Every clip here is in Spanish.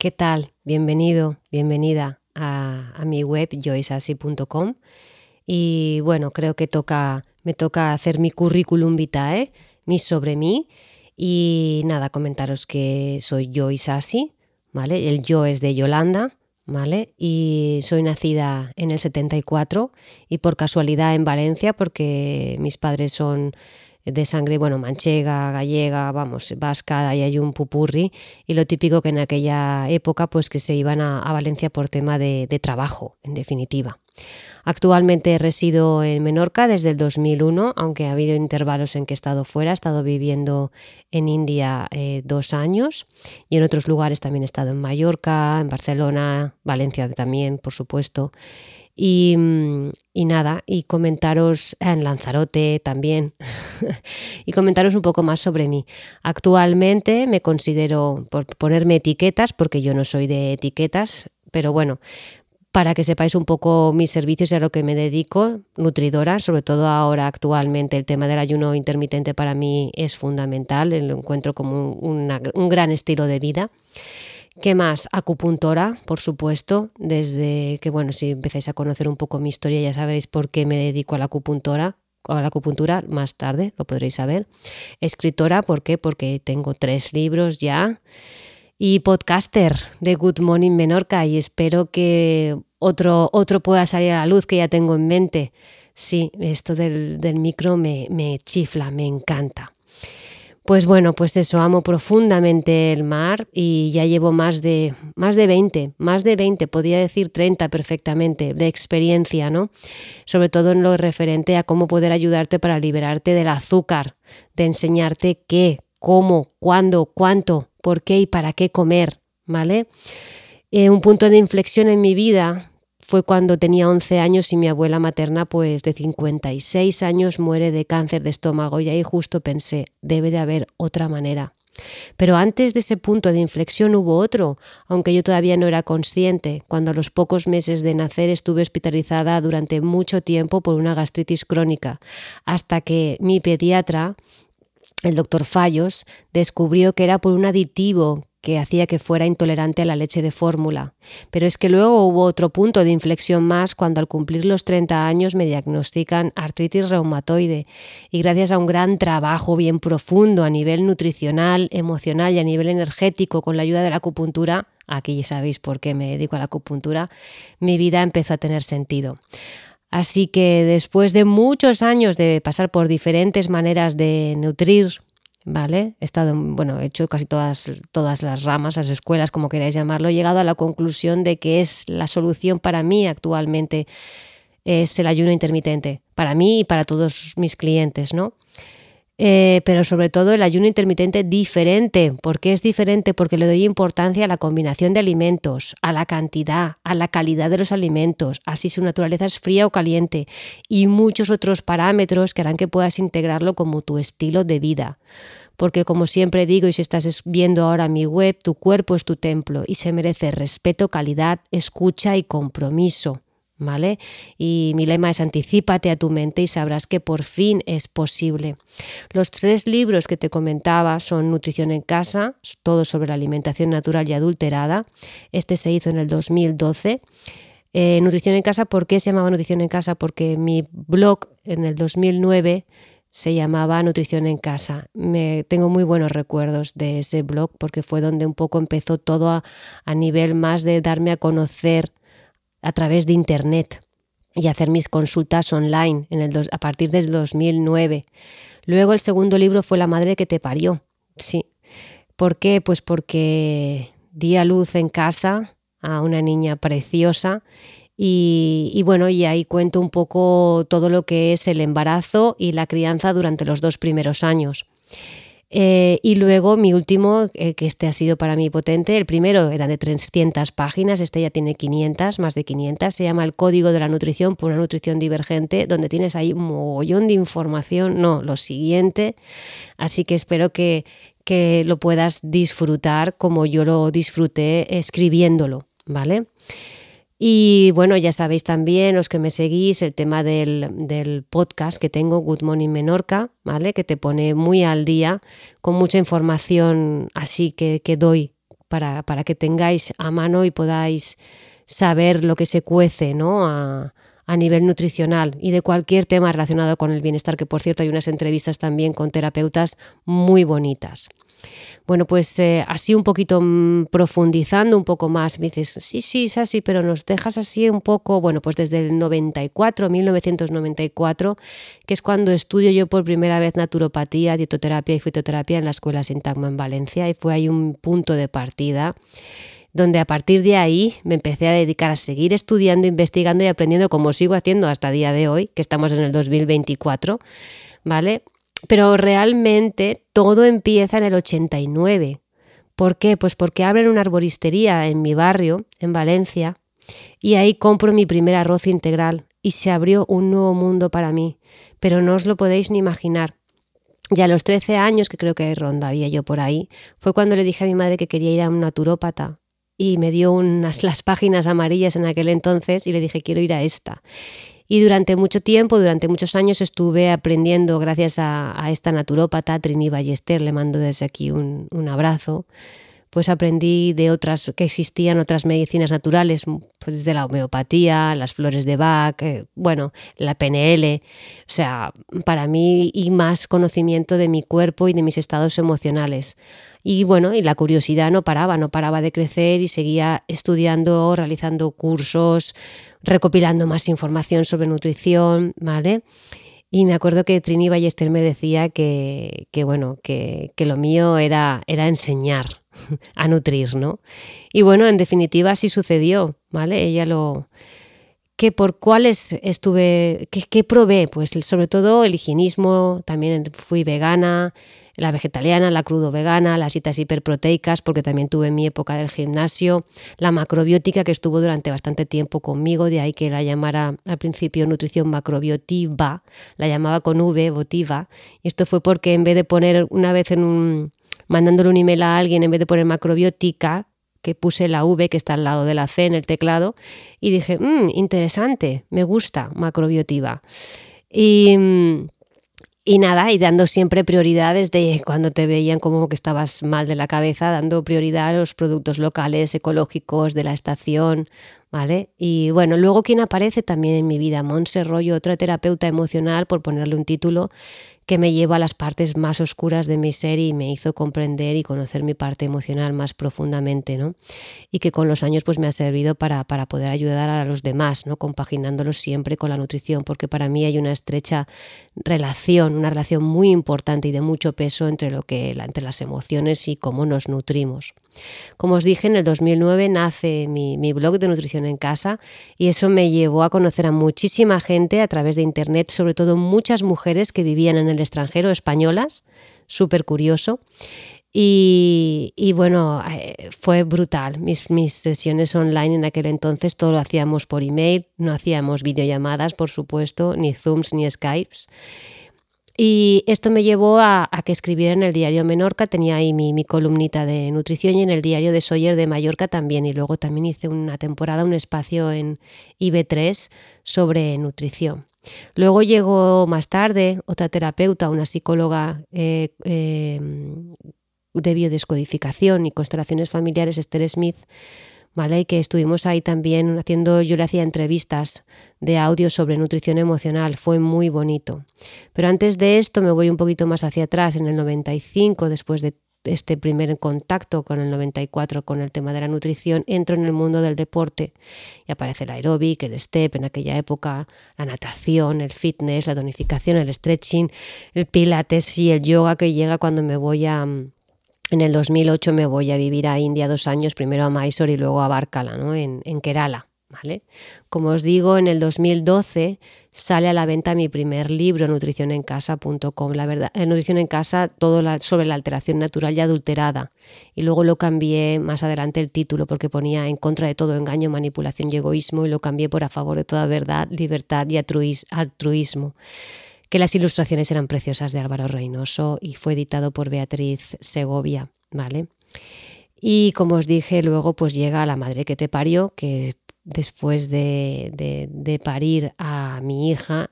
¿Qué tal? Bienvenido, bienvenida a, mi web joysasi.com. Y bueno, creo que toca, me toca hacer mi currículum vitae, mi sobre mí. Y nada, comentaros que soy Joy ¿vale? El yo es de Yolanda, ¿vale? Y soy nacida en el 74 y por casualidad en Valencia porque mis padres son de sangre, bueno, manchega, gallega, vamos, vasca, y hay un pupurri, y lo típico que en aquella época, pues que se iban a, Valencia por tema de, trabajo, en definitiva. Actualmente resido en Menorca desde el 2001, aunque ha habido intervalos en que he estado fuera, he estado viviendo en India eh, dos años y en otros lugares también he estado en Mallorca, en Barcelona, Valencia también, por supuesto. Mm, y, nada, y comentaros en Lanzarote también, y comentaros un poco más sobre mí. Actualmente me considero, por ponerme etiquetas, porque yo no soy de etiquetas, pero bueno, para que sepáis un poco mis servicios y a lo que me dedico, nutridora, sobre todo ahora actualmente el tema del ayuno intermitente para mí es fundamental, lo encuentro como un gran estilo de vida. ¿Qué más? Acupuntora, por supuesto, desde que, bueno, si empezáis a conocer un poco mi historia ya sabréis por qué me dedico a la acupuntora, a la acupuntura más tarde, lo podréis saber. Escritora, ¿por qué? Porque tengo tres libros ya. Y podcaster de Good Morning Menorca y espero que otro, otro pueda salir a la luz que ya tengo en mente. Sí, esto del, micro me, me chifla, me encanta. Pues bueno, pues eso, amo profundamente el mar y ya llevo más de, más de 20, más de 20, podría decir 30 perfectamente, de experiencia, ¿no? Sobre todo en lo referente a cómo poder ayudarte para liberarte del azúcar, de enseñarte qué, cómo, cuándo, cuánto, por qué y para qué comer, ¿vale? Eh, un punto de inflexión en mi vida fue cuando tenía 11 años y mi abuela materna, pues de 56 años, muere de cáncer de estómago y ahí justo pensé, debe de haber otra manera. Pero antes de ese punto de inflexión hubo otro, aunque yo todavía no era consciente, cuando a los pocos meses de nacer estuve hospitalizada durante mucho tiempo por una gastritis crónica, hasta que mi pediatra, el doctor Fallos, descubrió que era por un aditivo que hacía que fuera intolerante a la leche de fórmula. Pero es que luego hubo otro punto de inflexión más cuando al cumplir los 30 años me diagnostican artritis reumatoide y gracias a un gran trabajo bien profundo a nivel nutricional, emocional y a nivel energético con la ayuda de la acupuntura, aquí ya sabéis por qué me dedico a la acupuntura, mi vida empezó a tener sentido. Así que después de muchos años de pasar por diferentes maneras de nutrir ¿vale? He estado, bueno, he hecho casi todas, todas las ramas, las escuelas, como queráis llamarlo, he llegado a la conclusión de que es la solución para mí actualmente, es el ayuno intermitente, para mí y para todos mis clientes, ¿no? Eh, pero sobre todo el ayuno intermitente diferente. ¿Por qué es diferente? Porque le doy importancia a la combinación de alimentos, a la cantidad, a la calidad de los alimentos, así su naturaleza es fría o caliente y muchos otros parámetros que harán que puedas integrarlo como tu estilo de vida. Porque como siempre digo, y si estás viendo ahora mi web, tu cuerpo es tu templo y se merece respeto, calidad, escucha y compromiso. Y mi lema es anticípate a tu mente y sabrás que por fin es posible. Los tres libros que te comentaba son Nutrición en casa, todo sobre la alimentación natural y adulterada. Este se hizo en el 2012. Eh, nutrición en casa, ¿por qué se llamaba Nutrición en casa? Porque mi blog en el 2009 se llamaba Nutrición en Casa. Me, tengo muy buenos recuerdos de ese blog porque fue donde un poco empezó todo a, a nivel más de darme a conocer a través de Internet y hacer mis consultas online en el a partir del 2009. Luego el segundo libro fue La madre que te parió. Sí. ¿Por qué? Pues porque di a luz en casa a una niña preciosa y, y, bueno, y ahí cuento un poco todo lo que es el embarazo y la crianza durante los dos primeros años. Eh, y luego mi último, eh, que este ha sido para mí potente, el primero era de 300 páginas, este ya tiene 500, más de 500, se llama El Código de la Nutrición por una nutrición divergente, donde tienes ahí un mogollón de información, no, lo siguiente, así que espero que, que lo puedas disfrutar como yo lo disfruté escribiéndolo, ¿vale? Y bueno, ya sabéis también, los que me seguís, el tema del, podcast que tengo, Good Morning Menorca, ¿vale? Que te pone muy al día, con mucha información así que, que doy para, para que tengáis a mano y podáis saber lo que se cuece ¿no? a, a nivel nutricional y de cualquier tema relacionado con el bienestar, que por cierto hay unas entrevistas también con terapeutas muy bonitas. Bueno, pues eh, así un poquito mm, profundizando un poco más, me dices, sí, sí, es así, pero nos dejas así un poco, bueno, pues desde el 94, 1994, que es cuando estudio yo por primera vez naturopatía, dietoterapia y fitoterapia en la Escuela Sintagma en Valencia y fue ahí un punto de partida donde a partir de ahí me empecé a dedicar a seguir estudiando, investigando y aprendiendo como sigo haciendo hasta el día de hoy, que estamos en el 2024, ¿vale? Pero realmente todo empieza en el 89. ¿Por qué? Pues porque abren una arboristería en mi barrio, en Valencia, y ahí compro mi primer arroz integral y se abrió un nuevo mundo para mí, pero no os lo podéis ni imaginar. Y a los 13 años, que creo que rondaría yo por ahí, fue cuando le dije a mi madre que quería ir a un naturópata y me dio unas las páginas amarillas en aquel entonces y le dije quiero ir a esta. Y durante mucho tiempo, durante muchos años estuve aprendiendo gracias a, esta naturópata, Trini Ballester, le mando desde aquí un, abrazo, pues aprendí de otras, que existían otras medicinas naturales, pues desde la homeopatía, las flores de Bach, eh, bueno, la PNL, o sea, para mí y más conocimiento de mi cuerpo y de mis estados emocionales. Y bueno, y la curiosidad no paraba, no paraba de crecer y seguía estudiando, realizando cursos, recopilando más información sobre nutrición, ¿vale? Y me acuerdo que Trini Ballester me decía que, bueno, que, lo mío era, era enseñar a nutrir, ¿no? Y bueno, en definitiva así sucedió, ¿vale? Ella lo... que por cuáles estuve, qué probé? Pues sobre todo el higienismo, también fui vegana, la vegetariana, la crudo vegana, las dietas hiperproteicas, porque también tuve mi época del gimnasio, la macrobiótica que estuvo durante bastante tiempo conmigo, de ahí que la llamara al principio nutrición macrobiotiva, la llamaba con V, votiva, y esto fue porque en vez de poner una vez en un, mandándole un email a alguien, en vez de poner macrobiótica, que puse la V que está al lado de la C en el teclado y dije, mmm, interesante, me gusta macrobiotiva. Y mm, y nada, y dando siempre prioridades de cuando te veían como que estabas mal de la cabeza, dando prioridad a los productos locales, ecológicos, de la estación, ¿vale? Y bueno, luego quien aparece también en mi vida, Monse Rollo, otra terapeuta emocional, por ponerle un título, que me lleva a las partes más oscuras de mi ser y me hizo comprender y conocer mi parte emocional más profundamente, ¿no? Y que con los años pues me ha servido para, para poder ayudar a los demás, ¿no? Compaginándolo siempre con la nutrición, porque para mí hay una estrecha relación, una relación muy importante y de mucho peso entre, lo que, entre las emociones y cómo nos nutrimos. Como os dije, en el 2009 nace mi, blog de nutrición en casa y eso me llevó a conocer a muchísima gente a través de Internet, sobre todo muchas mujeres que vivían en el extranjero, españolas, súper curioso. Y, y, bueno, eh, fue brutal. Mis, mis, sesiones online en aquel entonces todo lo hacíamos por email, no hacíamos videollamadas, por supuesto, ni Zooms ni Skypes. Y esto me llevó a, que escribiera en el diario Menorca, tenía ahí mi, columnita de nutrición y en el diario de Sawyer de Mallorca también. Y luego también hice una temporada, un espacio en IB3 sobre nutrición. Luego llegó más tarde otra terapeuta, una psicóloga eh, eh, de biodescodificación y constelaciones familiares, Esther Smith, ¿vale? Y que estuvimos ahí también haciendo, yo le hacía entrevistas de audio sobre nutrición emocional, fue muy bonito. Pero antes de esto me voy un poquito más hacia atrás, en el 95, después de este primer contacto con el 94 con el tema de la nutrición, entro en el mundo del deporte y aparece el aeróbic, el step en aquella época, la natación, el fitness, la tonificación, el stretching, el pilates y el yoga que llega cuando me voy a, en el 2008 me voy a vivir a India dos años, primero a Mysore y luego a Barkala, ¿no? en, Kerala. ¿Vale? Como os digo, en el 2012 sale a la venta mi primer libro, nutricionencasa.com. La verdad, en Nutrición en Casa, todo sobre la alteración natural y adulterada. Y luego lo cambié más adelante el título porque ponía en contra de todo engaño, manipulación y egoísmo y lo cambié por a favor de toda verdad, libertad y altruismo que las ilustraciones eran preciosas de Álvaro Reynoso y fue editado por Beatriz Segovia, ¿vale? Y como os dije, luego pues llega La madre que te parió, que después de, de parir a mi hija,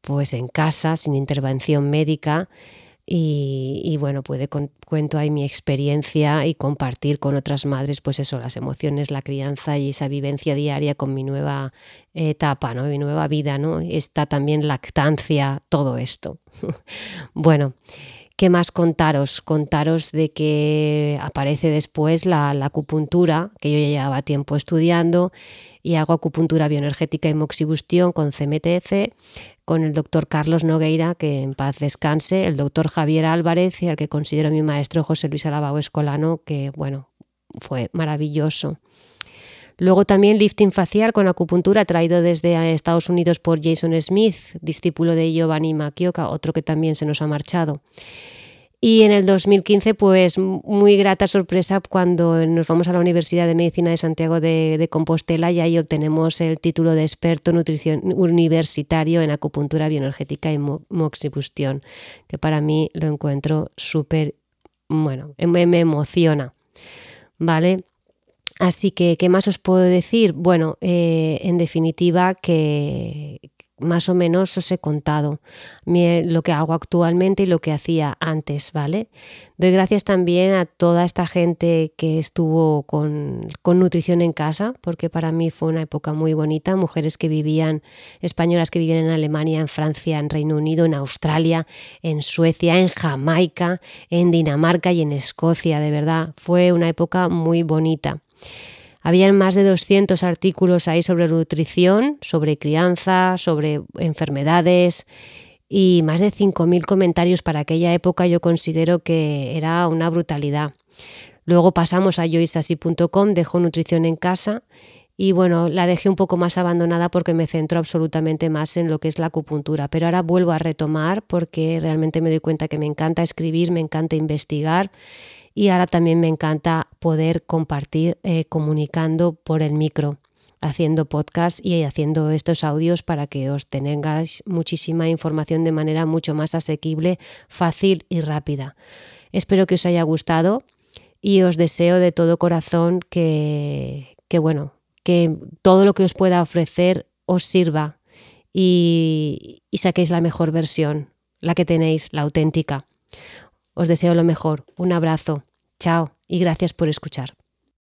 pues en casa, sin intervención médica, y, bueno, puede cuento ahí mi experiencia y compartir con otras madres, pues eso, las emociones, la crianza y esa vivencia diaria con mi nueva etapa, ¿no? Mi nueva vida, ¿no? Está también lactancia, todo esto. bueno. ¿Qué más contaros? Contaros de que aparece después la, acupuntura, que yo ya llevaba tiempo estudiando, y hago acupuntura bioenergética y moxibustión con CMTC, con el doctor Carlos Nogueira, que en paz descanse, el doctor Javier Álvarez y al que considero mi maestro José Luis Alabao Escolano, que bueno, fue maravilloso. Luego también lifting facial con acupuntura traído desde Estados Unidos por Jason Smith, discípulo de Giovanni Makioka, otro que también se nos ha marchado. Y en el 2015, pues muy grata sorpresa cuando nos vamos a la Universidad de Medicina de Santiago de, Compostela y ahí obtenemos el título de experto nutrición universitario en acupuntura bioenergética y moxibustión, que para mí lo encuentro súper, bueno, me, me emociona. ¿Vale? Así que, ¿qué más os puedo decir? Bueno, eh, en definitiva, que más o menos os he contado lo que hago actualmente y lo que hacía antes, ¿vale? Doy gracias también a toda esta gente que estuvo con, con nutrición en casa, porque para mí fue una época muy bonita. Mujeres que vivían, españolas que vivían en Alemania, en Francia, en Reino Unido, en Australia, en Suecia, en Jamaica, en Dinamarca y en Escocia, de verdad. Fue una época muy bonita. Habían más de 200 artículos ahí sobre nutrición, sobre crianza, sobre enfermedades y más de 5.000 comentarios para aquella época yo considero que era una brutalidad. Luego pasamos a joysassi.com, dejo nutrición en casa y bueno, la dejé un poco más abandonada porque me centro absolutamente más en lo que es la acupuntura, pero ahora vuelvo a retomar porque realmente me doy cuenta que me encanta escribir, me encanta investigar y ahora también me encanta poder compartir eh, comunicando por el micro haciendo podcast y haciendo estos audios para que os tengáis muchísima información de manera mucho más asequible, fácil y rápida. Espero que os haya gustado y os deseo de todo corazón que, que bueno, que todo lo que os pueda ofrecer os sirva y, y saquéis la mejor versión, la que tenéis, la auténtica. Os deseo lo mejor. Un abrazo. Chao y gracias por escuchar.